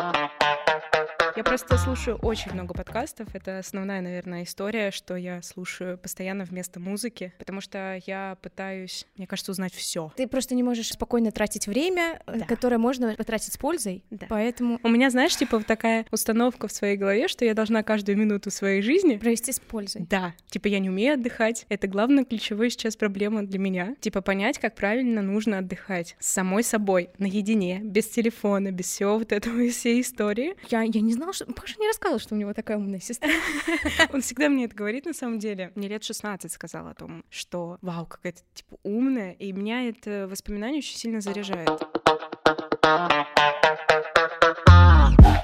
Thank you. Я просто слушаю очень много подкастов. Это основная, наверное, история, что я слушаю постоянно вместо музыки, потому что я пытаюсь, мне кажется, узнать все. Ты просто не можешь спокойно тратить время, э, Да. которое можно потратить с пользой. Да. Поэтому У меня, знаешь, типа вот такая установка в своей голове, что я должна каждую минуту своей жизни провести с пользой. Да, типа я не умею отдыхать. Это главная ключевая сейчас проблема для меня. Типа понять, как правильно нужно отдыхать с самой собой, наедине, без телефона, без всего вот этого и всей истории. Я, я не знала, что... Паша не рассказывал, что у него такая умная сестра. Он всегда мне это говорит на самом деле. Мне лет 16 сказал о том, что вау, какая то типа умная, и меня это воспоминание очень сильно заряжает.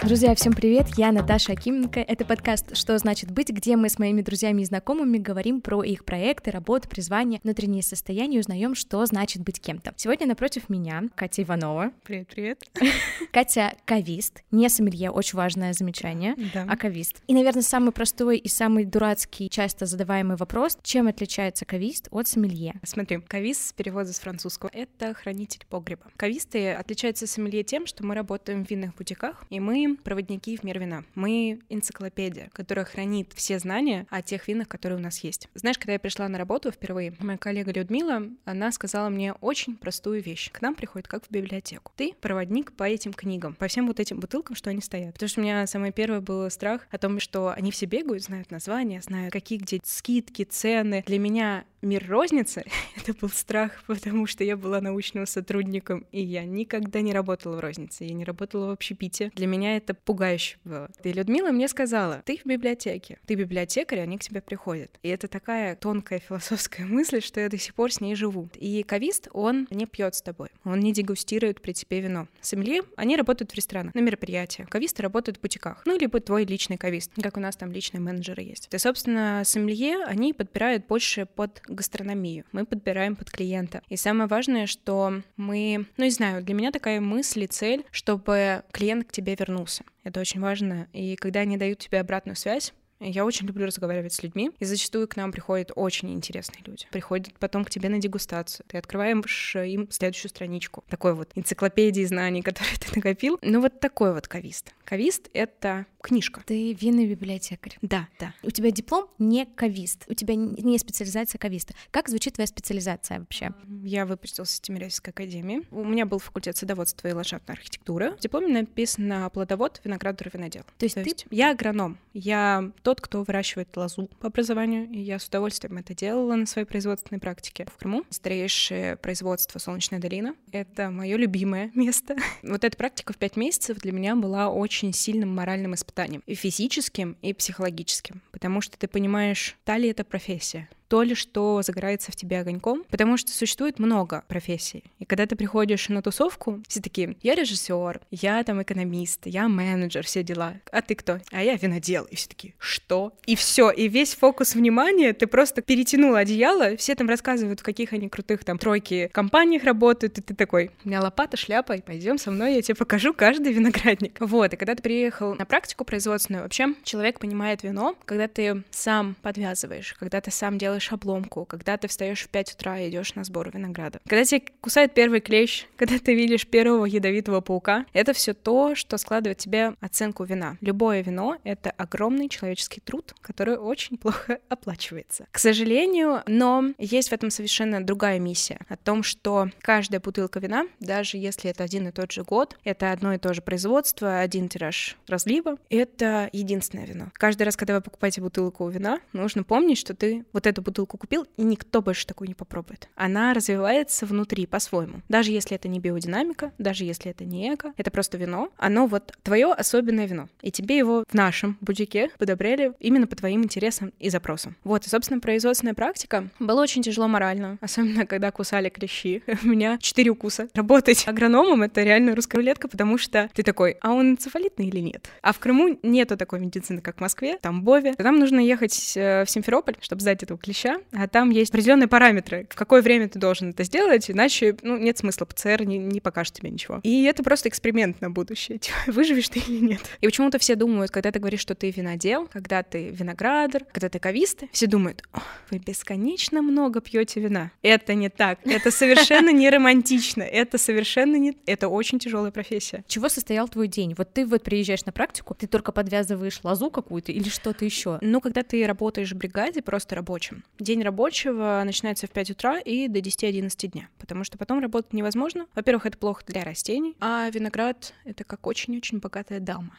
Друзья, всем привет, я Наташа Акименко. Это подкаст «Что значит быть», где мы с моими друзьями и знакомыми говорим про их проекты, работу, призвание, внутренние состояния и узнаем, что значит быть кем-то. Сегодня напротив меня Катя Иванова. Привет, привет. Катя — кавист, не сомелье, очень важное замечание, Да. а кавист. И, наверное, самый простой и самый дурацкий, часто задаваемый вопрос, чем отличается кавист от сомелье? Смотри, кавист с перевода с французского — это хранитель погреба. Кависты отличаются от сомелье тем, что мы работаем в винных бутиках, и мы проводники в мир вина. Мы энциклопедия, которая хранит все знания о тех винах, которые у нас есть. Знаешь, когда я пришла на работу впервые, моя коллега Людмила, она сказала мне очень простую вещь. К нам приходит как в библиотеку. Ты проводник по этим книгам, по всем вот этим бутылкам, что они стоят. Потому что у меня самый первый был страх о том, что они все бегают, знают названия, знают, какие где скидки, цены. Для меня мир розницы — это был страх, потому что я была научным сотрудником, и я никогда не работала в рознице, я не работала в общепите. Для меня это пугающе было. И Людмила мне сказала, ты в библиотеке, ты библиотекарь, они к тебе приходят. И это такая тонкая философская мысль, что я до сих пор с ней живу. И кавист, он не пьет с тобой, он не дегустирует при тебе вино. Сомелье, они работают в ресторанах, на мероприятиях. Кависты работают в бутиках. Ну, либо твой личный кавист, как у нас там личные менеджеры есть. И, собственно, сомелье, они подбирают больше под гастрономию. Мы подбираем под клиента. И самое важное, что мы, ну, не знаю, для меня такая мысль и цель, чтобы клиент к тебе вернулся. Это очень важно. И когда они дают тебе обратную связь, я очень люблю разговаривать с людьми, и зачастую к нам приходят очень интересные люди. Приходят потом к тебе на дегустацию. Ты открываешь им следующую страничку. Такой вот энциклопедии знаний, которые ты накопил. Ну вот такой вот кавист. Кавист — это книжка. Ты винный библиотекарь. Да, да. У тебя диплом не кавист, у тебя не специализация кависта. Как звучит твоя специализация вообще? Я выпустилась в Тимирязевской академии. У меня был факультет садоводства и ландшафтной архитектуры. В дипломе написано плодовод, виноградар, винодел. То есть ты- я агроном. Я тот, кто выращивает лозу по образованию, и я с удовольствием это делала на своей производственной практике в Крыму. Старейшее производство Солнечная долина. Это мое любимое место. Вот эта практика в пять месяцев для меня была очень сильным моральным испытанием. И физическим, и психологическим. Потому что ты понимаешь, та ли это профессия, то ли, что загорается в тебе огоньком, потому что существует много профессий. И когда ты приходишь на тусовку, все такие, я режиссер, я там экономист, я менеджер, все дела. А ты кто? А я винодел. И все такие, что? И все, и весь фокус внимания, ты просто перетянул одеяло, все там рассказывают, в каких они крутых там тройки компаниях работают, и ты такой, у меня лопата, шляпа, и пойдем со мной, я тебе покажу каждый виноградник. Вот, и когда ты приехал на практику производственную, вообще человек понимает вино, когда ты сам подвязываешь, когда ты сам делаешь обломку, когда ты встаешь в 5 утра и идешь на сбор винограда. Когда тебе кусает первый клещ, когда ты видишь первого ядовитого паука, это все то, что складывает тебе оценку вина. Любое вино — это огромный человеческий труд, который очень плохо оплачивается. К сожалению, но есть в этом совершенно другая миссия. О том, что каждая бутылка вина, даже если это один и тот же год, это одно и то же производство, один тираж разлива, это единственное вино. Каждый раз, когда вы покупаете бутылку вина, нужно помнить, что ты вот эту бутылку купил, и никто больше такую не попробует. Она развивается внутри по-своему. Даже если это не биодинамика, даже если это не эко, это просто вино, оно вот твое особенное вино. И тебе его в нашем бутике подобрели именно по твоим интересам и запросам. Вот, и, собственно, производственная практика была очень тяжело морально, особенно когда кусали клещи. У меня четыре укуса. Работать агрономом — это реально русская рулетка, потому что ты такой, а он энцефалитный или нет? А в Крыму нету такой медицины, как в Москве, в Тамбове. Там нужно ехать э, в Симферополь, чтобы сдать этого клеща клеща, а там есть определенные параметры, в какое время ты должен это сделать, иначе, ну, нет смысла, ПЦР не, не покажет тебе ничего. И это просто эксперимент на будущее, типа, выживешь ты или нет. И почему-то все думают, когда ты говоришь, что ты винодел, когда ты виноградар, когда ты кавист, все думают, вы бесконечно много пьете вина. Это не так, это совершенно не романтично, это совершенно не... Это очень тяжелая профессия. Чего состоял твой день? Вот ты вот приезжаешь на практику, ты только подвязываешь лозу какую-то или что-то еще? Ну, когда ты работаешь в бригаде, просто рабочим, день рабочего начинается в 5 утра и до 10-11 дня, потому что потом работать невозможно. Во-первых, это плохо для растений, а виноград — это как очень-очень богатая дама.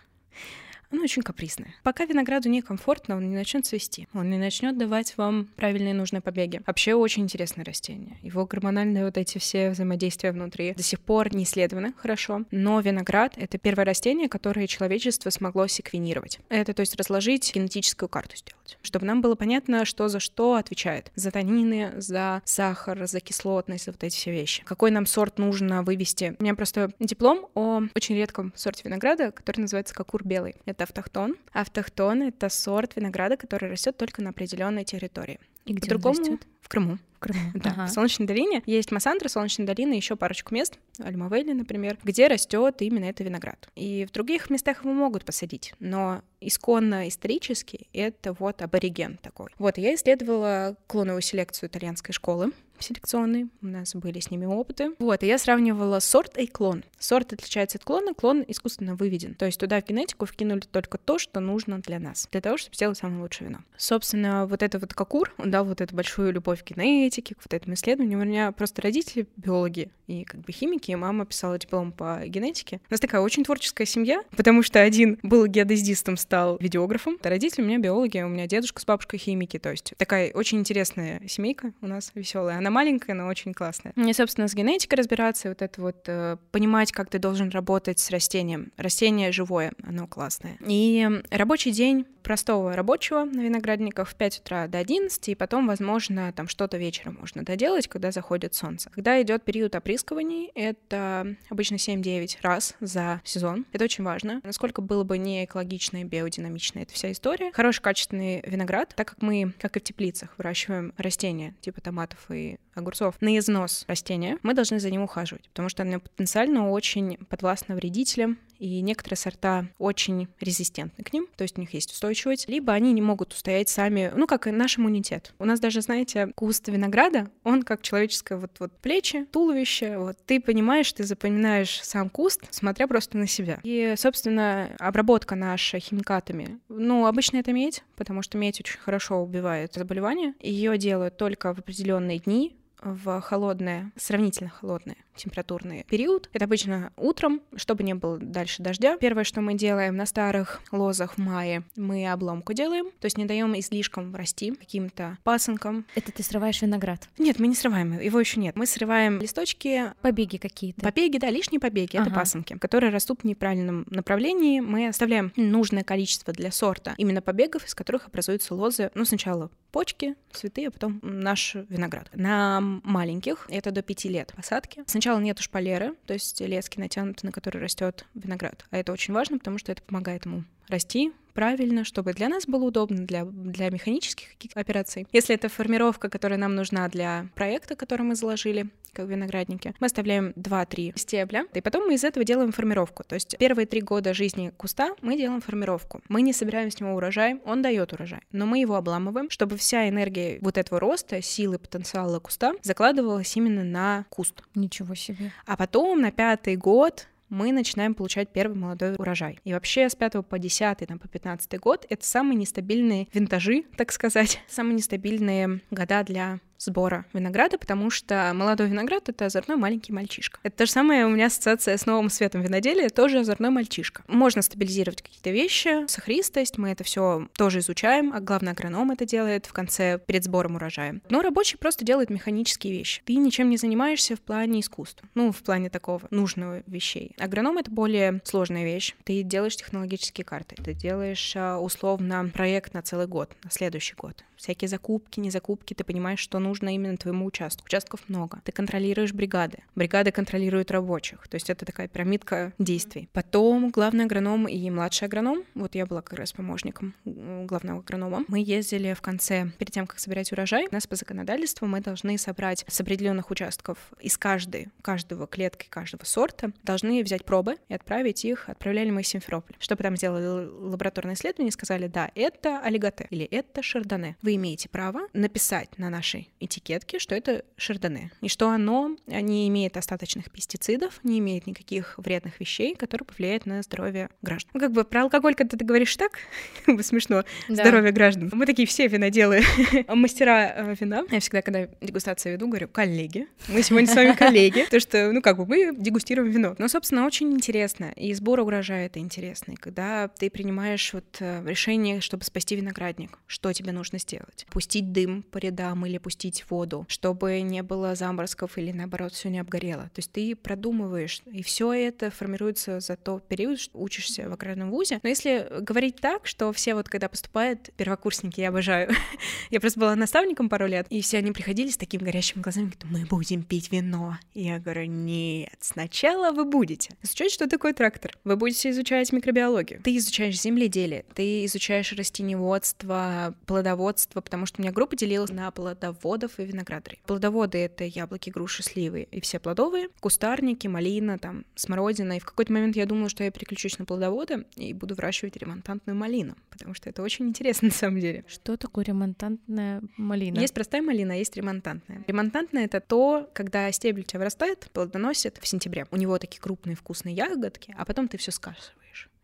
Она очень капризная. Пока винограду некомфортно, он не начнет цвести. Он не начнет давать вам правильные нужные побеги. Вообще очень интересное растение. Его гормональные вот эти все взаимодействия внутри до сих пор не исследованы хорошо. Но виноград — это первое растение, которое человечество смогло секвенировать. Это, то есть, разложить генетическую карту сделать. Чтобы нам было понятно, что за что отвечает. За танины, за сахар, за кислотность, за вот эти все вещи. Какой нам сорт нужно вывести. У меня просто диплом о очень редком сорте винограда, который называется кокур белый. Это это автохтон. Автохтон — это сорт винограда, который растет только на определенной территории. И где По-другому он растет? В Крыму. В Крыму. Да, ага. в Солнечной долине есть Массандра, Солнечная долина, еще парочку мест, Альмавели, например, где растет именно это виноград. И в других местах его могут посадить, но исконно исторически это вот абориген такой. Вот, я исследовала клоновую селекцию итальянской школы, селекционные, у нас были с ними опыты. Вот, и я сравнивала сорт и клон. Сорт отличается от клона, клон искусственно выведен. То есть туда в генетику вкинули только то, что нужно для нас, для того, чтобы сделать самое лучшее вино. Собственно, вот это вот Кокур, он дал вот эту большую любовь к генетике, к вот этому исследованию. У меня просто родители биологи и как бы химики, и мама писала диплом по генетике. У нас такая очень творческая семья, потому что один был геодезистом, стал видеографом, а родители у меня биологи, у меня дедушка с бабушкой химики, то есть такая очень интересная семейка у нас веселая. Она маленькая, но очень классная. Мне, собственно, с генетикой разбираться, вот это вот э, понимать, как ты должен работать с растением. Растение живое, оно классное. И рабочий день простого рабочего на виноградниках в 5 утра до 11, и потом, возможно, там что-то вечером можно доделать, когда заходит солнце. Когда идет период опрыскиваний, это обычно 7-9 раз за сезон. Это очень важно. Насколько было бы не экологично и биодинамично эта вся история. Хороший качественный виноград, так как мы, как и в теплицах, выращиваем растения типа томатов и огурцов на износ растения, мы должны за ним ухаживать, потому что оно потенциально очень подвластно вредителям, и некоторые сорта очень резистентны к ним, то есть у них есть устойчивость, либо они не могут устоять сами, ну, как и наш иммунитет. У нас даже, знаете, куст винограда, он как человеческое вот, вот плечи, туловище, вот ты понимаешь, ты запоминаешь сам куст, смотря просто на себя. И, собственно, обработка наша химикатами, ну, обычно это медь, потому что медь очень хорошо убивает заболевания. Ее делают только в определенные дни, в холодное, сравнительно холодное температурный период. Это обычно утром, чтобы не было дальше дождя. Первое, что мы делаем на старых лозах в мае, мы обломку делаем, то есть не даем излишком расти каким-то пасынкам. Это ты срываешь виноград? Нет, мы не срываем, его еще нет. Мы срываем листочки. Побеги какие-то. Побеги, да, лишние побеги, ага. это пасынки, которые растут в неправильном направлении. Мы оставляем нужное количество для сорта именно побегов, из которых образуются лозы. Ну, сначала почки, цветы, а потом наш виноград. На маленьких, это до 5 лет посадки, сначала нету шпалеры, то есть лески натянуты, на которые растет виноград. А это очень важно, потому что это помогает ему расти правильно, чтобы для нас было удобно, для, для механических операций. Если это формировка, которая нам нужна для проекта, который мы заложили, как в винограднике, мы оставляем 2-3 стебля, и потом мы из этого делаем формировку. То есть первые три года жизни куста мы делаем формировку. Мы не собираем с него урожай, он дает урожай, но мы его обламываем, чтобы вся энергия вот этого роста, силы, потенциала куста закладывалась именно на куст. Ничего себе. А потом на пятый год мы начинаем получать первый молодой урожай. И вообще с 5 по 10, там, по 15 год — это самые нестабильные винтажи, так сказать, самые нестабильные года для сбора винограда, потому что молодой виноград — это озорной маленький мальчишка. Это то же самое у меня ассоциация с новым светом виноделия, тоже озорной мальчишка. Можно стабилизировать какие-то вещи, сахаристость, мы это все тоже изучаем, а главный агроном это делает в конце, перед сбором урожая. Но рабочий просто делает механические вещи. Ты ничем не занимаешься в плане искусства, ну, в плане такого нужного вещей. Агроном — это более сложная вещь. Ты делаешь технологические карты, ты делаешь а, условно проект на целый год, на следующий год всякие закупки, не закупки, ты понимаешь, что нужно именно твоему участку. Участков много. Ты контролируешь бригады. Бригады контролируют рабочих. То есть это такая пирамидка действий. Потом главный агроном и младший агроном, вот я была как раз помощником главного агронома, мы ездили в конце, перед тем, как собирать урожай, у нас по законодательству мы должны собрать с определенных участков из каждой, каждого клетки, каждого сорта, должны взять пробы и отправить их, отправляли мы из Симферополя. Чтобы там сделали лабораторное исследование, сказали, да, это олиготе или это шардоне. Вы имеете право написать на нашей этикетке, что это шардоне, и что оно не имеет остаточных пестицидов, не имеет никаких вредных вещей, которые повлияют на здоровье граждан. Ну, как бы про алкоголь, когда ты говоришь так, смешно, да. здоровье граждан. Мы такие все виноделы, мастера э, вина. Я всегда, когда дегустацию веду, говорю, коллеги, мы сегодня с вами коллеги, то что, ну, как бы мы дегустируем вино. Но, собственно, очень интересно, и сбор урожая это интересно, и когда ты принимаешь вот э, решение, чтобы спасти виноградник, что тебе нужно сделать? Пустить дым по рядам или пустить воду, чтобы не было заморозков или, наоборот, все не обгорело. То есть ты продумываешь, и все это формируется за тот период, что учишься в аграрном вузе. Но если говорить так, что все вот когда поступают, первокурсники, я обожаю, я просто была наставником пару лет, и все они приходили с такими горящими глазами, говорят, мы будем пить вино. И я говорю, нет, сначала вы будете изучать, что такое трактор. Вы будете изучать микробиологию. Ты изучаешь земледелие, ты изучаешь растеневодство, плодоводство, потому что у меня группа делилась на плодоводов и виноградарей. Плодоводы — это яблоки, груши, сливы и все плодовые, кустарники, малина, там, смородина. И в какой-то момент я думала, что я переключусь на плодоводы и буду выращивать ремонтантную малину, потому что это очень интересно на самом деле. Что такое ремонтантная малина? Есть простая малина, а есть ремонтантная. Ремонтантная — это то, когда стебель у тебя вырастает, плодоносит в сентябре. У него такие крупные вкусные ягодки, а потом ты все скашиваешь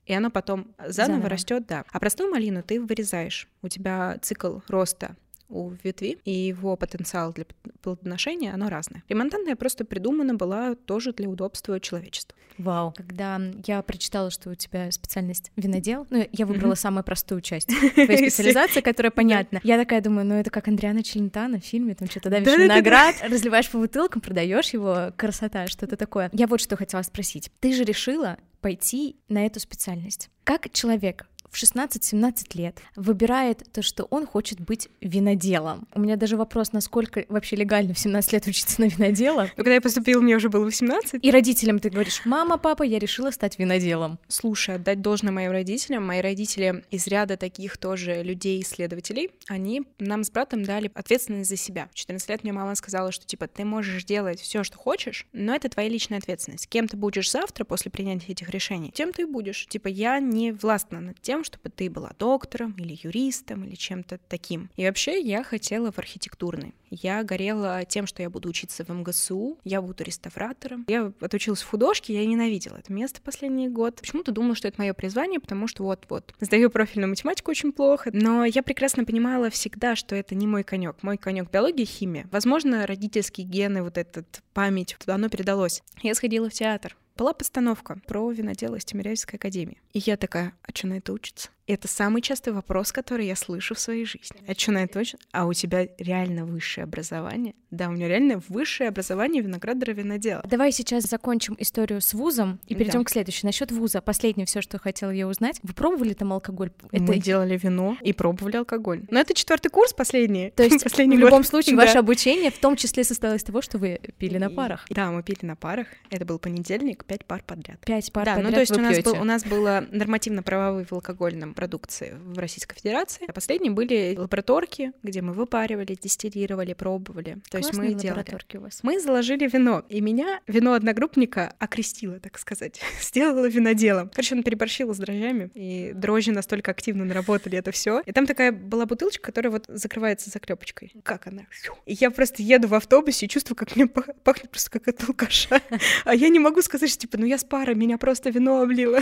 и оно потом заново, заново. растет, да. А простую малину ты вырезаешь. У тебя цикл роста у ветви, и его потенциал для плодоношения, оно разное. Ремонтантная просто придумана была тоже для удобства человечества. Вау. Когда я прочитала, что у тебя специальность винодел, ну, я выбрала mm-hmm. самую простую часть твоей специализации, которая понятна. Я такая думаю, ну, это как Андриана Челентано в фильме, там что-то давишь виноград, разливаешь по бутылкам, продаешь его, красота, что-то такое. Я вот что хотела спросить. Ты же решила пойти на эту специальность. Как человек в 16-17 лет выбирает то, что он хочет быть виноделом. У меня даже вопрос, насколько вообще легально в 17 лет учиться на винодела. Но ну, когда я поступила, мне уже было 18. И родителям ты говоришь, мама, папа, я решила стать виноделом. Слушай, отдать должное моим родителям. Мои родители из ряда таких тоже людей-исследователей, они нам с братом дали ответственность за себя. В 14 лет мне мама сказала, что типа ты можешь делать все, что хочешь, но это твоя личная ответственность. Кем ты будешь завтра после принятия этих решений, тем ты и будешь. Типа я не властна над тем, чтобы ты была доктором или юристом или чем-то таким. И вообще я хотела в архитектурный. Я горела тем, что я буду учиться в МГСУ, я буду реставратором. Я отучилась в художке, я ненавидела это место последний год. Почему-то думала, что это мое призвание, потому что вот-вот. Сдаю профильную математику очень плохо, но я прекрасно понимала всегда, что это не мой конек. Мой конек биология, химия. Возможно, родительские гены, вот этот память, оно передалось. Я сходила в театр, была постановка про винодела из Тимирязевской академии. И я такая, а что на это учится? Это самый частый вопрос, который я слышу в своей жизни. А что на это точно? А у тебя реально высшее образование? Да, у меня реально высшее образование виноградора винодела. Давай сейчас закончим историю с вузом и перейдем да. к следующей. Насчет вуза. Последнее все, что хотела я узнать. Вы пробовали там алкоголь? Это... Мы делали вино и пробовали алкоголь. Но это четвертый курс последний. То есть последний в любом случае ваше обучение в том числе состоялось из того, что вы пили на парах. Да, мы пили на парах. Это был понедельник, пять пар подряд. Пять пар да, подряд. Ну то есть у нас, был, у нас было нормативно-правовые в алкогольном продукции в Российской Федерации. А последние были лабораторки, где мы выпаривали, дистиллировали, пробовали. То есть мы делали. у вас. Мы заложили вино, и меня вино одногруппника окрестило, так сказать, сделала виноделом. Короче, он переборщила с дрожжами, и дрожжи настолько активно наработали это все. И там такая была бутылочка, которая вот закрывается заклепочкой. Как она? И я просто еду в автобусе и чувствую, как мне пахнет просто как от алкаша. А я не могу сказать, что типа, ну я с пара, меня просто вино облило.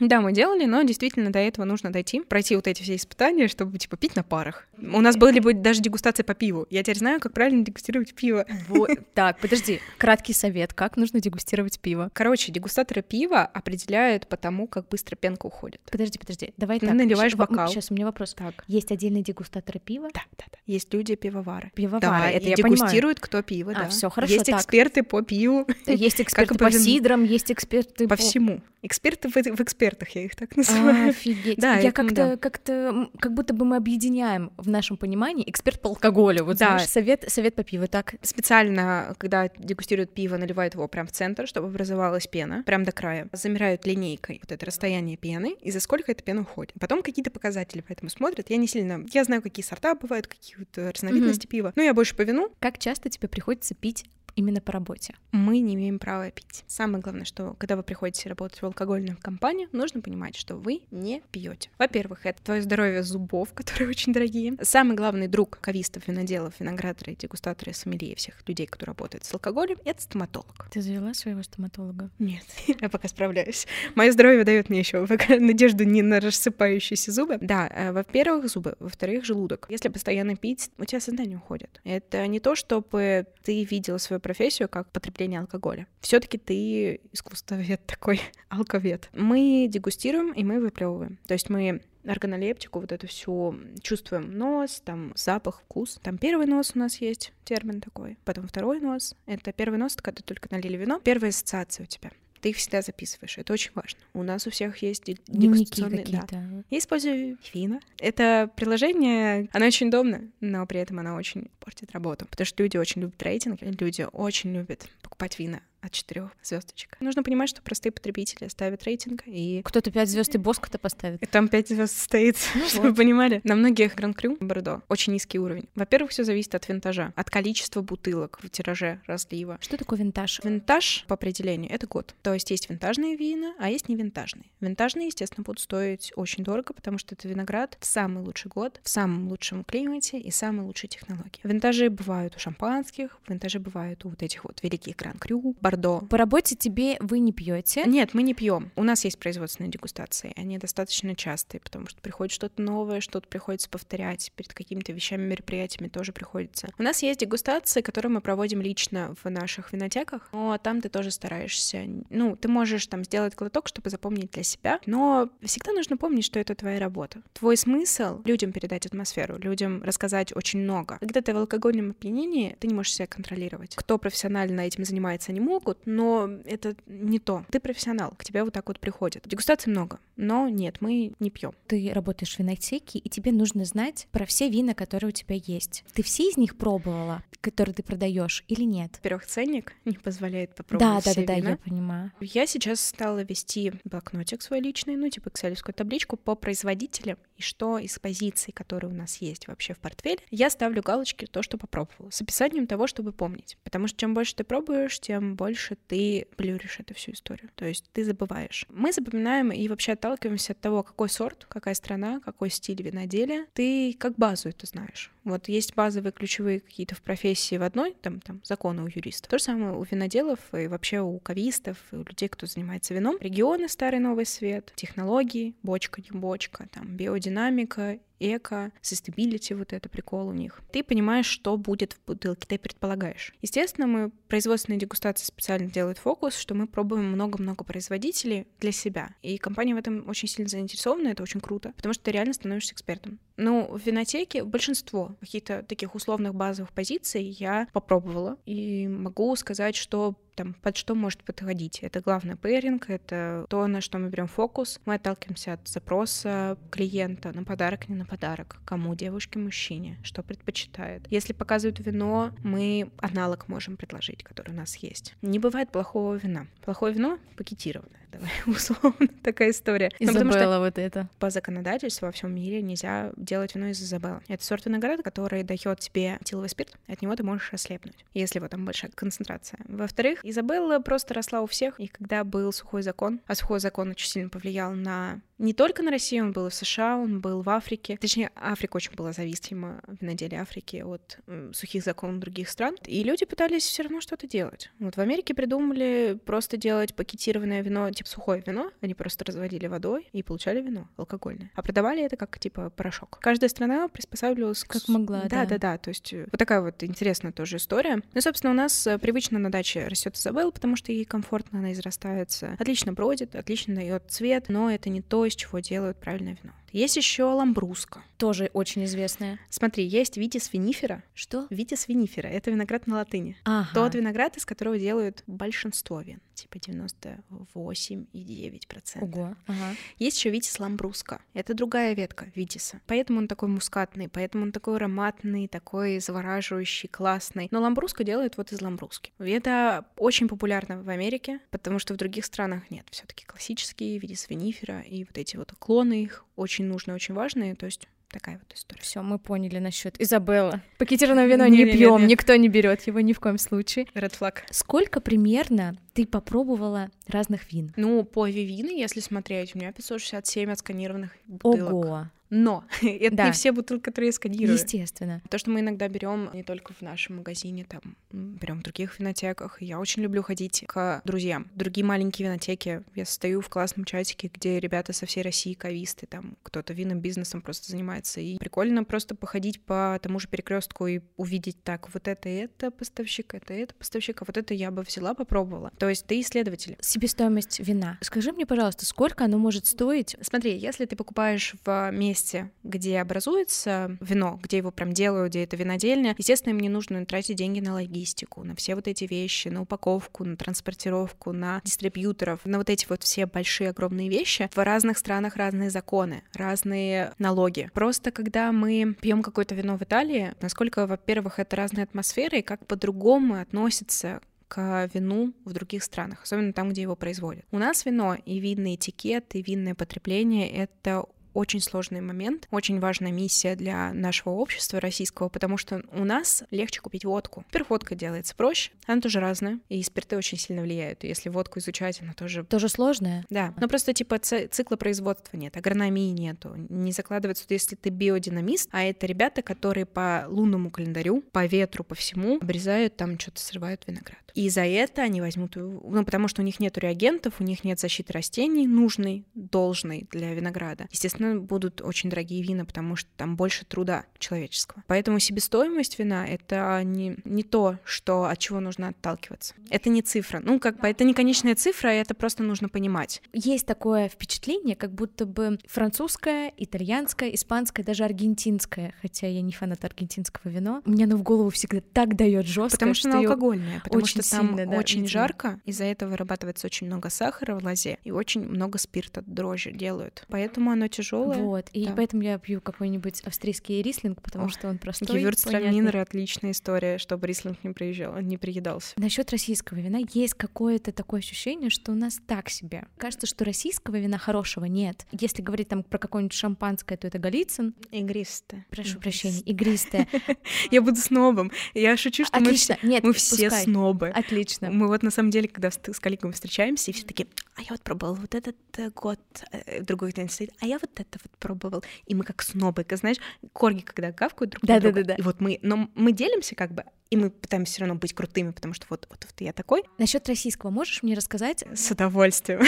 Да, мы делали, но действительно до этого нужно дойти, пройти вот эти все испытания, чтобы, типа, пить на парах. У нас были бы даже дегустации по пиву. Я теперь знаю, как правильно дегустировать пиво. Вот. Так, подожди, краткий совет, как нужно дегустировать пиво? Короче, дегустаторы пива определяют по тому, как быстро пенка уходит. Подожди, подожди, давай Ты так. наливаешь бокал. Сейчас у меня вопрос. Так. Есть отдельные дегустаторы пива? Да, да, да. Есть люди-пивовары. Пивовары, да, это и я дегустируют, кто пиво, а, да. все хорошо. Есть так. эксперты по пиву. Есть эксперты по сидрам, есть эксперты по... По всему. Эксперты в, в экспертах я их так называю. Офигеть. Да, я как-то, да. как-то, как будто бы мы объединяем в нашем понимании эксперт по алкоголю. Вот, да. знаешь, совет, совет по пиву, так? Специально, когда дегустируют пиво, наливают его прям в центр, чтобы образовалась пена, прям до края. Замеряют линейкой вот это расстояние пены, и за сколько эта пена уходит. Потом какие-то показатели поэтому смотрят. Я не сильно... Я знаю, какие сорта бывают, какие вот разновидности mm-hmm. пива. Но я больше по вину. Как часто тебе приходится пить именно по работе. Мы не имеем права пить. Самое главное, что когда вы приходите работать в алкогольную компанию, нужно понимать, что вы не пьете. Во-первых, это твое здоровье зубов, которые очень дорогие. Самый главный друг кавистов, виноделов, виноградарей, дегустаторов, сомелье, всех людей, кто работает с алкоголем, это стоматолог. Ты завела своего стоматолога? Нет, я пока справляюсь. Мое здоровье дает мне еще надежду не на рассыпающиеся зубы. Да, э, во-первых, зубы, во-вторых, желудок. Если постоянно пить, у тебя сознание уходит. Это не то, чтобы ты видела свое профессию как потребление алкоголя. Все-таки ты искусствовед такой, алковед. Мы дегустируем и мы выплевываем. То есть мы органолептику, вот это все чувствуем нос, там запах, вкус. Там первый нос у нас есть термин такой, потом второй нос. Это первый нос, когда только налили вино. Первая ассоциация у тебя ты их всегда записываешь. Это очень важно. У нас у всех есть дегустационные... Да. Я использую Фина. Это приложение, оно очень удобно, но при этом оно очень портит работу. Потому что люди очень любят рейтинг, люди очень любят покупать вина от четырех звездочек. Нужно понимать, что простые потребители ставят рейтинг и... Кто-то пять звезд и Боск-то поставит. И там пять звезд стоит, ну, чтобы вы понимали. На многих Гран-Крю Бордо очень низкий уровень. Во-первых, все зависит от винтажа, от количества бутылок в тираже разлива. Что такое винтаж? Винтаж, по определению, это год. То есть есть винтажные вина, а есть не винтажные. Винтажные, естественно, будут стоить очень дорого, потому что это виноград в самый лучший год, в самом лучшем климате и самые лучшие технологии. Винтажи бывают у шампанских, винтажи бывают у вот этих вот великих Гран-Крю, Бордо. По работе тебе вы не пьете? Нет, мы не пьем. У нас есть производственные дегустации. Они достаточно частые, потому что приходит что-то новое, что-то приходится повторять. Перед какими-то вещами, мероприятиями тоже приходится. У нас есть дегустации, которые мы проводим лично в наших винотеках, но там ты тоже стараешься. Ну, ты можешь там сделать глоток, чтобы запомнить для себя, но всегда нужно помнить, что это твоя работа. Твой смысл — людям передать атмосферу, людям рассказать очень много. Когда ты в алкогольном опьянении, ты не можешь себя контролировать. Кто профессионально этим занимается, они могут, но это не то. Ты профессионал, к тебе вот так вот приходят. Дегустаций много, но нет, мы не пьем. Ты работаешь в винотеке, и тебе нужно знать про все вина, которые у тебя есть. Ты все из них пробовала, которые ты продаешь, или нет? Во-первых, ценник не позволяет попробовать да, все да, да, вина. Да, я понимаю. Я сейчас стала вести блокнотик свой личный, ну, типа excel табличку по производителям и что из позиций, которые у нас есть вообще в портфеле, я ставлю галочки то, что попробовала, с описанием того, чтобы помнить. Потому что чем больше ты пробуешь, тем больше ты блюришь эту всю историю. То есть ты забываешь. Мы запоминаем и вообще отталкиваемся от того, какой сорт, какая страна, какой стиль виноделия. Ты как базу это знаешь. Вот есть базовые ключевые какие-то в профессии в одной, там, там законы у юристов. То же самое у виноделов и вообще у кавистов, и у людей, кто занимается вином. Регионы, старый новый свет, технологии, бочка, не бочка, там, биодинамика эко, sustainability, вот это прикол у них. Ты понимаешь, что будет в бутылке, ты предполагаешь. Естественно, мы производственные дегустации специально делают фокус, что мы пробуем много-много производителей для себя. И компания в этом очень сильно заинтересована, это очень круто, потому что ты реально становишься экспертом. Ну, в винотеке большинство каких-то таких условных базовых позиций я попробовала, и могу сказать, что там, под что может подходить. Это главное пейринг, это то, на что мы берем фокус. Мы отталкиваемся от запроса клиента на подарок, не на подарок, кому девушке, мужчине, что предпочитает. Если показывают вино, мы аналог можем предложить, который у нас есть. Не бывает плохого вина. Плохое вино пакетированное давай, условно, такая история. Ну, Изабелла вот это. По законодательству во всем мире нельзя делать вино из Изабелла. Это сорт винограда, который дает тебе этиловый спирт, от него ты можешь ослепнуть, если вот там большая концентрация. Во-вторых, Изабелла просто росла у всех, и когда был сухой закон, а сухой закон очень сильно повлиял на не только на Россию, он был в США, он был в Африке. Точнее, Африка очень была зависима, виноделие Африки, от сухих законов других стран. И люди пытались все равно что-то делать. Вот в Америке придумали просто делать пакетированное вино, типа сухое вино. Они просто разводили водой и получали вино алкогольное. А продавали это как, типа, порошок. Каждая страна приспосабливалась... Как могла, да. Да-да-да, то есть э, вот такая вот интересная тоже история. Ну, собственно, у нас э, привычно на даче растет Изабелла, потому что ей комфортно, она израстается. Отлично бродит, отлично дает цвет, но это не то, из чего делают правильное вино. Есть еще ламбруска. Тоже очень известная. Смотри, есть витис винифера. Что? Витис винифера — это виноград на латыни. Ага. Тот виноград, из которого делают большинство вин, типа 98,9%. Ого. Ага. Есть еще витис ламбруска. Это другая ветка витиса. Поэтому он такой мускатный, поэтому он такой ароматный, такой завораживающий, классный. Но ламбруска делают вот из ламбруски. Это очень популярно в Америке, потому что в других странах нет. все таки классические витис винифера и вот эти вот клоны их очень нужные, очень важные. То есть Такая вот история. Все, мы поняли насчет Изабелла. Пакетированное вино не, не пьем, никто не берет его ни в коем случае. Red flag. Сколько примерно ты попробовала разных вин? Ну, по вивины, если смотреть, у меня 567 отсканированных бутылок. Ого. Но это да. не все бутылки, которые я сканирую. Естественно. То, что мы иногда берем не только в нашем магазине, там берем в других винотеках. Я очень люблю ходить к друзьям. Другие маленькие винотеки. Я состою в классном чатике, где ребята со всей России кависты, там кто-то винным бизнесом просто занимается. И прикольно просто походить по тому же перекрестку и увидеть так, вот это это поставщик, это это поставщик, а вот это я бы взяла, попробовала. То есть ты исследователь. Себестоимость вина. Скажи мне, пожалуйста, сколько оно может стоить? Смотри, если ты покупаешь в месте, где образуется вино, где его прям делают, где это винодельня, естественно, им не нужно тратить деньги на логистику, на все вот эти вещи, на упаковку, на транспортировку, на дистрибьюторов, на вот эти вот все большие огромные вещи. В разных странах разные законы, разные налоги. Просто когда мы пьем какое-то вино в Италии, насколько, во-первых, это разные атмосферы, и как по-другому относятся к вину в других странах, особенно там, где его производят. У нас вино и винный этикет, и винное потребление — это очень сложный момент, очень важная миссия для нашего общества российского, потому что у нас легче купить водку. Во-первых, водка делается проще, она тоже разная, и спирты очень сильно влияют. И если водку изучать, она тоже... Тоже сложная? Да. Но просто типа цикла производства нет, агрономии нету. Не закладывается, если ты биодинамист, а это ребята, которые по лунному календарю, по ветру, по всему обрезают, там что-то срывают виноград. И за это они возьмут, ну, потому что у них нет реагентов, у них нет защиты растений нужной, должной для винограда. Естественно, естественно, будут очень дорогие вина, потому что там больше труда человеческого. Поэтому себестоимость вина — это не, не то, что, от чего нужно отталкиваться. Это не цифра. Ну, как бы, это не конечная цифра, это просто нужно понимать. Есть такое впечатление, как будто бы французское, итальянское, испанское, даже аргентинское, хотя я не фанат аргентинского вина, мне оно в голову всегда так дает жестко, Потому что, что оно алкогольное, потому что там сильно, да, очень видимо. жарко, из-за этого вырабатывается очень много сахара в лозе и очень много спирта, дрожжи делают. Поэтому оно тяжелое тяжелое. Вот, и да. поэтому я пью какой-нибудь австрийский рислинг, потому Ох, что он простой, Гевюрцтраминер — отличная история, чтобы рислинг не приезжал, не приедался. Насчет российского вина есть какое-то такое ощущение, что у нас так себе. Кажется, что российского вина хорошего нет. Если говорить там про какое-нибудь шампанское, то это Голицын. Игристое. Прошу прощения, игристое. Я буду снобом. Я шучу, что мы все, Нет, мы все снобы. Отлично. Мы вот на самом деле, когда с коллегами встречаемся, и все таки а я вот пробовала вот этот э, год, э, другой день стоит, а я вот это вот пробовал. И мы как снобы, знаешь, корги, когда гавкают друг да, на друга. Да, да, да. И вот мы, но мы делимся как бы, и мы пытаемся все равно быть крутыми, потому что вот, вот, вот я такой. Насчет российского можешь мне рассказать? С удовольствием.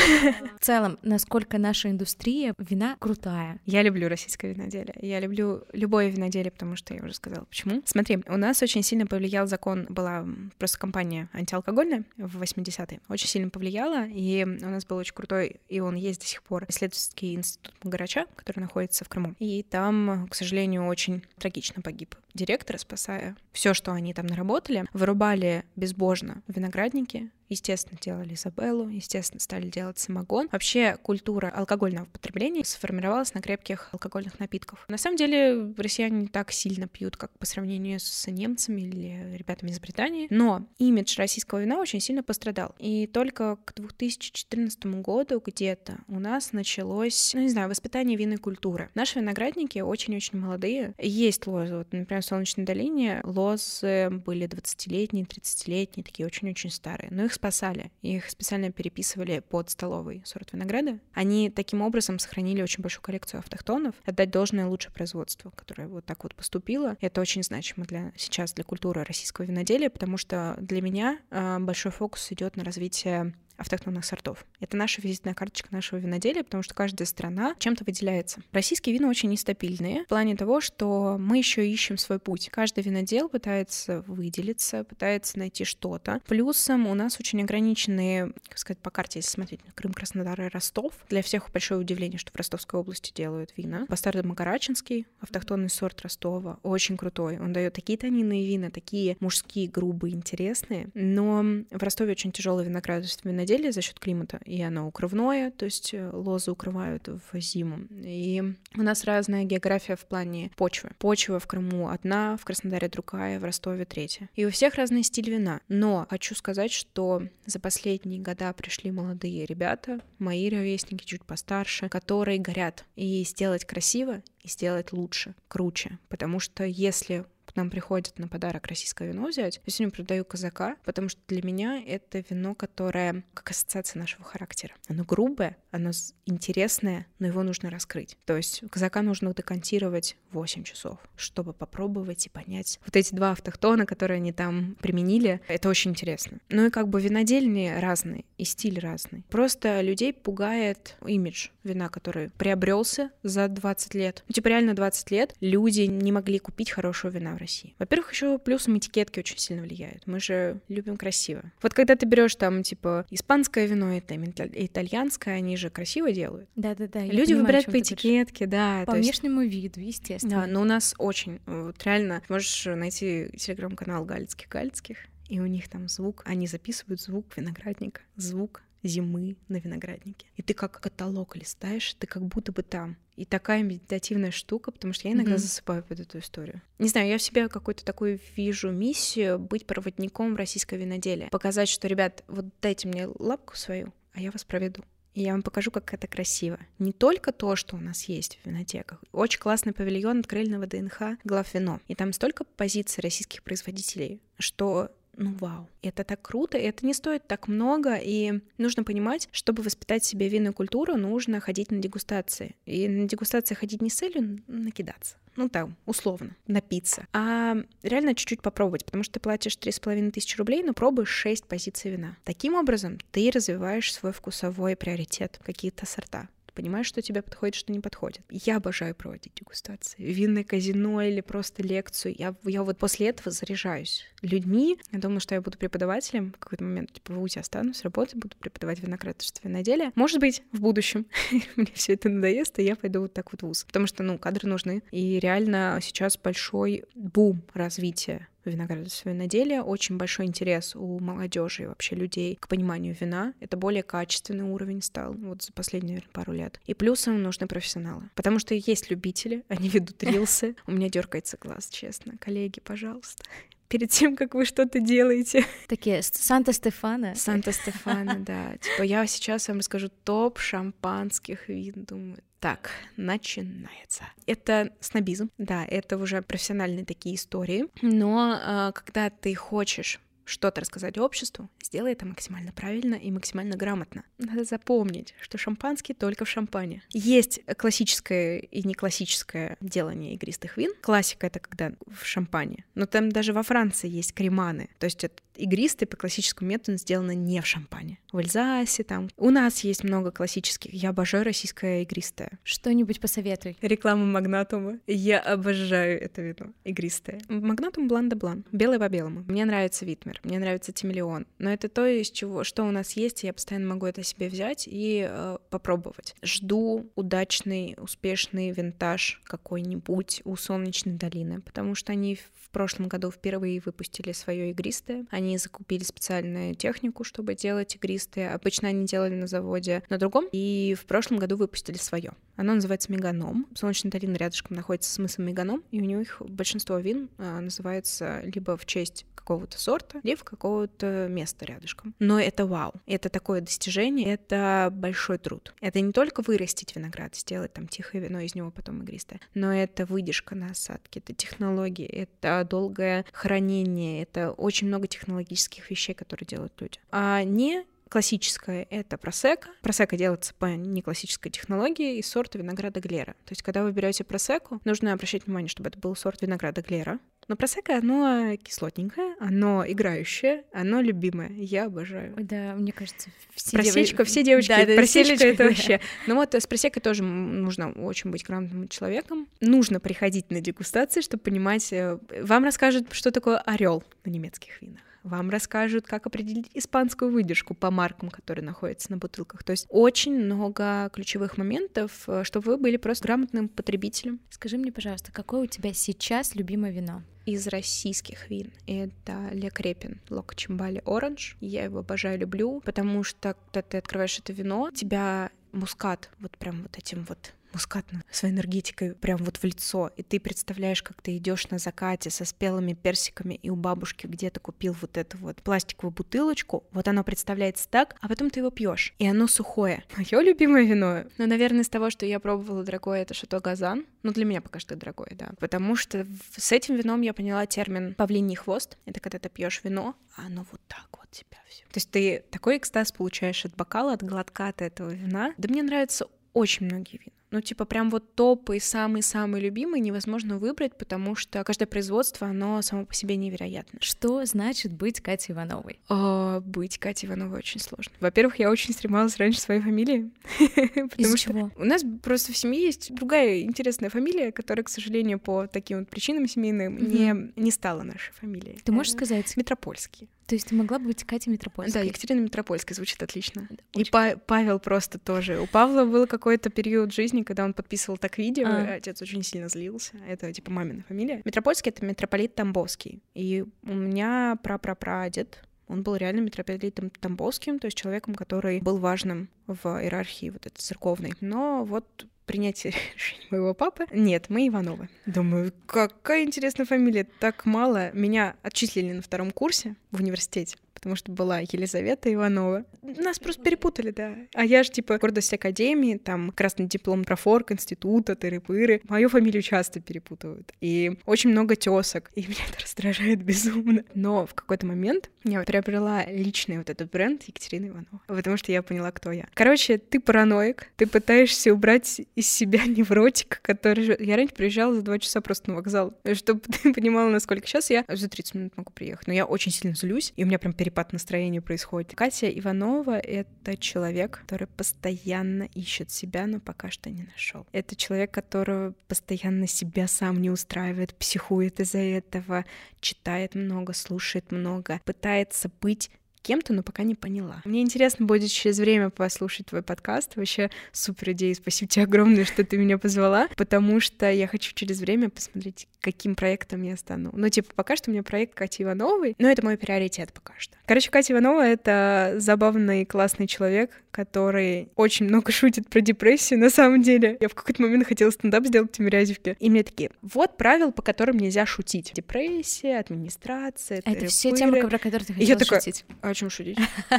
В целом, насколько наша индустрия вина крутая? Я люблю российское виноделие. Я люблю любое виноделие, потому что я уже сказала, почему. Смотри, у нас очень сильно повлиял закон, была просто компания антиалкогольная в 80-е, очень сильно повлияла, и у нас был очень крутой, и он есть до сих пор, исследовательский институт Магарача, который находится в Крыму. И там, к сожалению, очень трагично погиб директор, спасая все, что они там наработали, вырубали безбожно виноградники, естественно, делали Изабеллу, естественно, стали делать самогон. Вообще культура алкогольного потребления сформировалась на крепких алкогольных напитках. На самом деле россияне не так сильно пьют, как по сравнению с немцами или ребятами из Британии, но имидж российского вина очень сильно пострадал. И только к 2014 году где-то у нас началось, ну не знаю, воспитание винной культуры. Наши виноградники очень-очень молодые. Есть лозы, вот, например, в Солнечной долине лозы были 20-летние, 30-летние, такие очень-очень старые, но их спасали. Их специально переписывали под столовый сорт винограда. Они таким образом сохранили очень большую коллекцию автохтонов. Отдать должное лучшее производство, которое вот так вот поступило. Это очень значимо для сейчас для культуры российского виноделия, потому что для меня э, большой фокус идет на развитие автохтонных сортов. Это наша визитная карточка нашего виноделия, потому что каждая страна чем-то выделяется. Российские вина очень нестабильные в плане того, что мы еще ищем свой путь. Каждый винодел пытается выделиться, пытается найти что-то. Плюсом у нас очень ограниченные, как сказать, по карте, если смотреть на Крым, Краснодар и Ростов. Для всех большое удивление, что в Ростовской области делают вина. Бастард Макарачинский, автохтонный сорт Ростова, очень крутой. Он дает такие тонинные вина, такие мужские, грубые, интересные. Но в Ростове очень тяжелое виноградарство виноделие за счет климата, и оно укрывное, то есть э, лозы укрывают в зиму. И у нас разная география в плане почвы. Почва в Крыму одна, в Краснодаре другая, в Ростове третья. И у всех разный стиль вина. Но хочу сказать, что за последние года пришли молодые ребята, мои ровесники чуть постарше, которые горят. И сделать красиво, и сделать лучше, круче. Потому что если нам приходит на подарок российское вино взять, я сегодня продаю казака, потому что для меня это вино, которое как ассоциация нашего характера. Оно грубое, оно интересное, но его нужно раскрыть. То есть казака нужно декантировать 8 часов, чтобы попробовать и понять. Вот эти два автохтона, которые они там применили, это очень интересно. Ну и как бы винодельни разные, и стиль разный. Просто людей пугает имидж вина, который приобрелся за 20 лет. Ну, типа реально 20 лет люди не могли купить хорошего вина в России. Во-первых, еще плюсом этикетки очень сильно влияют. Мы же любим красиво. Вот когда ты берешь там, типа, испанское вино и там итальянское, они же красиво делают. Да-да-да. Люди понимаю, выбирают по этикетке, да. По внешнему есть... виду, естественно. Да, но у нас очень, вот реально, можешь найти телеграм-канал Галицких Галицких, и у них там звук, они записывают звук виноградника, звук зимы на винограднике. И ты как каталог листаешь, ты как будто бы там. И такая медитативная штука, потому что я иногда mm-hmm. засыпаю под эту историю. Не знаю, я в себе какую-то такую вижу миссию быть проводником в российское виноделие. Показать, что, ребят, вот дайте мне лапку свою, а я вас проведу. И я вам покажу, как это красиво. Не только то, что у нас есть в винотеках. Очень классный павильон открыли на ВДНХ «Главвино». И там столько позиций российских производителей, что ну вау, это так круто, это не стоит так много, и нужно понимать, чтобы воспитать себе винную культуру, нужно ходить на дегустации. И на дегустации ходить не с целью накидаться, ну там, условно, напиться, а реально чуть-чуть попробовать, потому что ты платишь три с половиной тысячи рублей, но пробуешь шесть позиций вина. Таким образом, ты развиваешь свой вкусовой приоритет, какие-то сорта понимаешь, что тебе подходит, что не подходит. Я обожаю проводить дегустации. Винное казино или просто лекцию. Я, я вот после этого заряжаюсь людьми. Я думаю, что я буду преподавателем в какой-то момент. Типа в УТИ останусь, работать, буду преподавать виноградарство на деле. Может быть, в будущем мне все это надоест, и я пойду вот так вот в ВУЗ. Потому что, ну, кадры нужны. И реально сейчас большой бум развития виноградарство виноделия, очень большой интерес у молодежи и вообще людей к пониманию вина. Это более качественный уровень стал вот за последние пару лет. И плюсом нужны профессионалы. Потому что есть любители, они ведут рилсы. У меня дергается глаз, честно. Коллеги, пожалуйста, перед тем, как вы что-то делаете. Такие Санта-Стефана. Санта-Стефана, да. Типа я сейчас вам расскажу топ шампанских вин, думаю. Так, начинается. Это снобизм, да, это уже профессиональные такие истории, но э, когда ты хочешь что-то рассказать обществу, сделай это максимально правильно и максимально грамотно. Надо запомнить, что шампанский только в шампане. Есть классическое и не классическое делание игристых вин. Классика — это когда в шампане. Но там даже во Франции есть креманы. То есть это игристые по классическому методу сделаны не в шампане. В Эльзасе там. У нас есть много классических. Я обожаю российское игристое. Что-нибудь посоветуй. Реклама Магнатума. Я обожаю это вино. Игристое. Магнатум Блан де Блан. Белый по белому. Мне нравится Витмер. Мне нравится Тимиллион. Но это то, из чего, что у нас есть, и я постоянно могу это себе взять и э, попробовать. Жду удачный, успешный винтаж какой-нибудь у Солнечной долины, потому что они в прошлом году впервые выпустили свое игристое. Они закупили специальную технику, чтобы делать игристые. Обычно они делали на заводе на другом, и в прошлом году выпустили свое. Оно называется Меганом. Солнечная долина рядышком находится с мысом Меганом, и у них большинство вин а, называется либо в честь какого-то сорта, либо какого-то места рядышком. Но это вау. Это такое достижение, это большой труд. Это не только вырастить виноград, сделать там тихое вино, из него потом игристое, но это выдержка на осадке, это технологии, это долгое хранение, это очень много технологических вещей, которые делают люди. А не классическое — это просека. Просека делается по неклассической технологии из сорта винограда Глера. То есть, когда вы берете просеку, нужно обращать внимание, чтобы это был сорт винограда Глера. Но просека, оно кислотненькое, оно играющее, оно любимое. Я обожаю. Да, мне кажется, все Просечка, дев... все девочки, да, да, просечка это да. вообще. Ну вот с просекой тоже нужно очень быть грамотным человеком. Нужно приходить на дегустации, чтобы понимать. э, Вам расскажут, что такое орел на немецких винах. Вам расскажут, как определить испанскую выдержку по маркам, которые находятся на бутылках. То есть очень много ключевых моментов, э, чтобы вы были просто грамотным потребителем. Скажи мне, пожалуйста, какое у тебя сейчас любимое вино? Из российских вин это Ле Крепин Лока Чимбали Оранж. Я его обожаю, люблю, потому что когда ты открываешь это вино, тебя мускат вот прям вот этим вот мускатным, своей энергетикой прям вот в лицо, и ты представляешь, как ты идешь на закате со спелыми персиками, и у бабушки где-то купил вот эту вот пластиковую бутылочку, вот оно представляется так, а потом ты его пьешь, и оно сухое. Мое любимое вино, ну, наверное, из того, что я пробовала дорогое, это Шато Газан, ну, для меня пока что дорогое, да, потому что с этим вином я поняла термин павлиний хвост, это когда ты пьешь вино, а оно вот так вот тебя все. То есть ты такой экстаз получаешь от бокала, от глотка от этого вина. Да мне нравятся очень многие вина. Ну, типа, прям вот топ и самый-самый любимый невозможно выбрать, потому что каждое производство, оно само по себе невероятно. Что значит быть Катей Ивановой? А, быть Катей Ивановой очень сложно. Во-первых, я очень стремалась раньше своей фамилии. что чего? У нас просто в семье есть другая интересная фамилия, которая, к сожалению, по таким вот причинам семейным не, не стала нашей фамилией. Ты можешь Э, сказать, Метропольский. То есть ты могла бы быть Катей Да, Метропольской? Екатерина Метропольская звучит отлично. И Очень Па- Павел просто тоже. У Павла был какой-то период жизни, когда он подписывал так видео, А. и отец очень сильно злился. Это типа мамина фамилия. Метропольский — это митрополит Тамбовский. И у меня прапрапрадед, он был реально митрополитом Тамбовским, то есть человеком, который был важным в иерархии вот этой церковной. Но вот принятие решения моего папы. Нет, мы Ивановы. Думаю, какая интересная фамилия. Так мало. Меня отчислили на втором курсе в университете потому что была Елизавета Иванова. Нас просто перепутали, да. А я же, типа, гордость Академии, там, красный диплом профорг, института, тыры-пыры. Мою фамилию часто перепутывают. И очень много тесок. И меня это раздражает безумно. Но в какой-то момент я приобрела личный вот этот бренд Екатерина Иванова. Потому что я поняла, кто я. Короче, ты параноик, ты пытаешься убрать из себя невротика, который... Я раньше приезжала за два часа просто на вокзал. Чтобы ты понимала, насколько сейчас я за 30 минут могу приехать. Но я очень сильно злюсь, и у меня прям перепад настроения происходит. Катя Иванова — это человек, который постоянно ищет себя, но пока что не нашел. Это человек, которого постоянно себя сам не устраивает, психует из-за этого, читает много, слушает много, пытается быть кем-то, но пока не поняла. Мне интересно будет через время послушать твой подкаст. Вообще супер идея. Спасибо тебе огромное, что ты меня позвала, потому что я хочу через время посмотреть, каким проектом я стану. Ну, типа, пока что у меня проект Кати Ивановой, но это мой приоритет пока что. Короче, Катя Иванова — это забавный, классный человек, который очень много шутит про депрессию на самом деле. Я в какой-то момент хотела стендап сделать в Тимирязевке. И мне такие, вот правила, по которым нельзя шутить. Депрессия, администрация, это все тыры-пыры. темы, про которые ты И я хотела такая, шутить. А о чем шутить?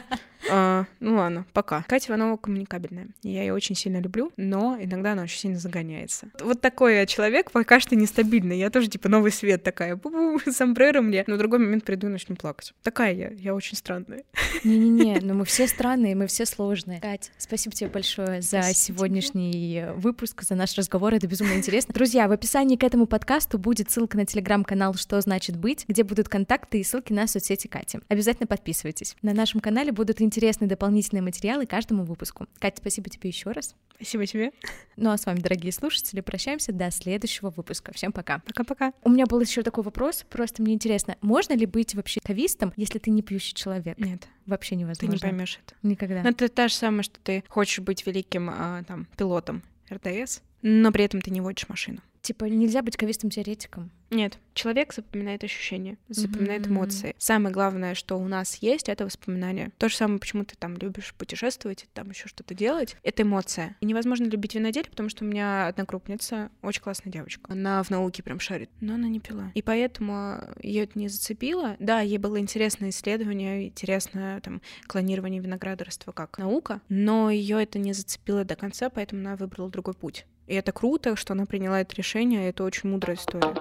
А, ну ладно, пока. Катя Иванова коммуникабельная. Я ее очень сильно люблю, но иногда она очень сильно загоняется. Вот такой я человек, пока что нестабильный. Я тоже типа новый свет такая. Бу-бу, сомбреро мне. Но в другой момент приду и начну плакать. Такая я. Я очень странная. Не-не-не, но мы все странные, мы все сложные. Кать, спасибо тебе большое за Спасибо сегодняшний э, выпуск, за наш разговор, это безумно интересно. Друзья, в описании к этому подкасту будет ссылка на телеграм-канал «Что значит быть», где будут контакты и ссылки на соцсети Кати. Обязательно подписывайтесь. На нашем канале будут интересные дополнительные материалы каждому выпуску. Катя, спасибо тебе еще раз. Спасибо тебе. Ну а с вами, дорогие слушатели, прощаемся до следующего выпуска. Всем пока. Пока-пока. У меня был еще такой вопрос, просто мне интересно, можно ли быть вообще кавистом, если ты не пьющий человек? Нет, Вообще ты невозможно. не поймешь это. Никогда. Ну, Это та же самое, что ты хочешь быть великим а, там пилотом РТС, но при этом ты не водишь машину. Типа нельзя быть кавистом-теоретиком. Нет, человек запоминает ощущения, запоминает Мгм. эмоции. Самое главное, что у нас есть, это воспоминания. То же самое, почему ты там любишь путешествовать, там еще что-то делать, это эмоция. И невозможно любить виноделие, потому что у меня однокрупница, очень классная девочка. Она в науке прям шарит, но она не пила. И поэтому ее это не зацепило. Да, ей было интересное исследование, интересное там клонирование виноградарства как наука, но ее это не зацепило до конца, поэтому она выбрала другой путь. И это круто, что она приняла это решение, это очень мудрая история.